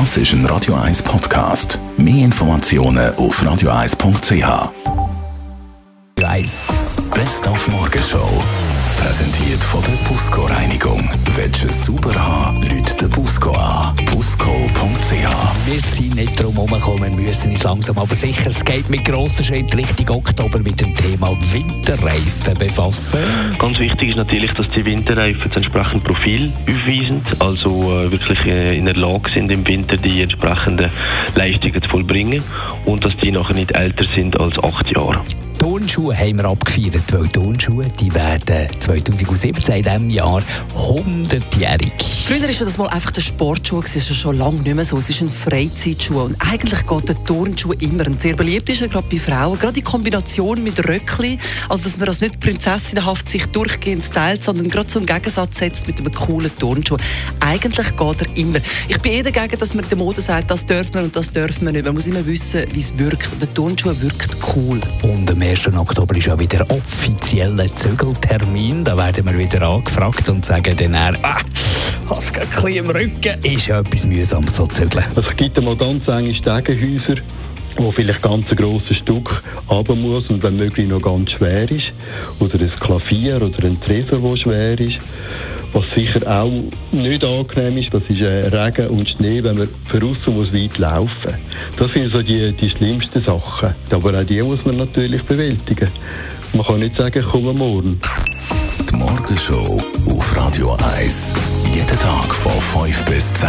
Das ist ein Radio 1 Podcast. Mehr Informationen auf radio1.ch. Best auf Morgenshow. Präsentiert von der Busco Reinigung. Willst du es sauber haben, nicht drum herumgekommen, wir müssen uns langsam aber sicher, es geht mit grossen Schritten Richtung Oktober mit dem Thema Winterreifen befassen. Ganz wichtig ist natürlich, dass die Winterreifen das entsprechende Profil aufweisen, also äh, wirklich äh, in der Lage sind, im Winter die entsprechenden Leistungen zu vollbringen und dass die nachher nicht älter sind als acht Jahre. Turnschuhe haben wir abgefeiert, weil Turnschuhe die werden 2017 in diesem Jahr 100-jährig. Früher war das mal einfach der Sportschuh, das ist ja schon lange nicht mehr so. Es ist ein Freizeitschuh und eigentlich geht der Turnschuh immer. Und sehr beliebt ist er gerade bei Frauen, gerade die Kombination mit Röckli, also dass man das nicht prinzessinnenhaft sich durchgehend teilt, sondern gerade einen Gegensatz setzt mit einem coolen Turnschuh. Eigentlich geht er immer. Ich bin eh dagegen, dass man der Mode sagt, das dürfen wir und das dürfen wir nicht. Man muss immer wissen, wie es wirkt. Und der Turnschuh wirkt cool. Und am 1. Oktober ist ja wieder offizieller Zügeltermin. Da werden wir wieder angefragt und sagen dann, eher, ah, hast du ein bisschen im Rücken, ist ja etwas mühsam so zügeln. Also es gibt einmal ganz enge Stegenhäuser, wo vielleicht ganz ein grosses Stück runter muss und wenn möglich noch ganz schwer ist. Oder ein Klavier oder ein Tresor, der schwer ist. Was sicher auch nicht angenehm ist, das ist äh, Regen und Schnee, wenn man voraus muss weit laufen. Das sind so die, die schlimmsten Sachen. Aber auch die muss man natürlich bewältigen. Man kann nicht sagen, komm morgen. Die Morgenshow auf Radio 1. Jeden Tag von 5 bis 10.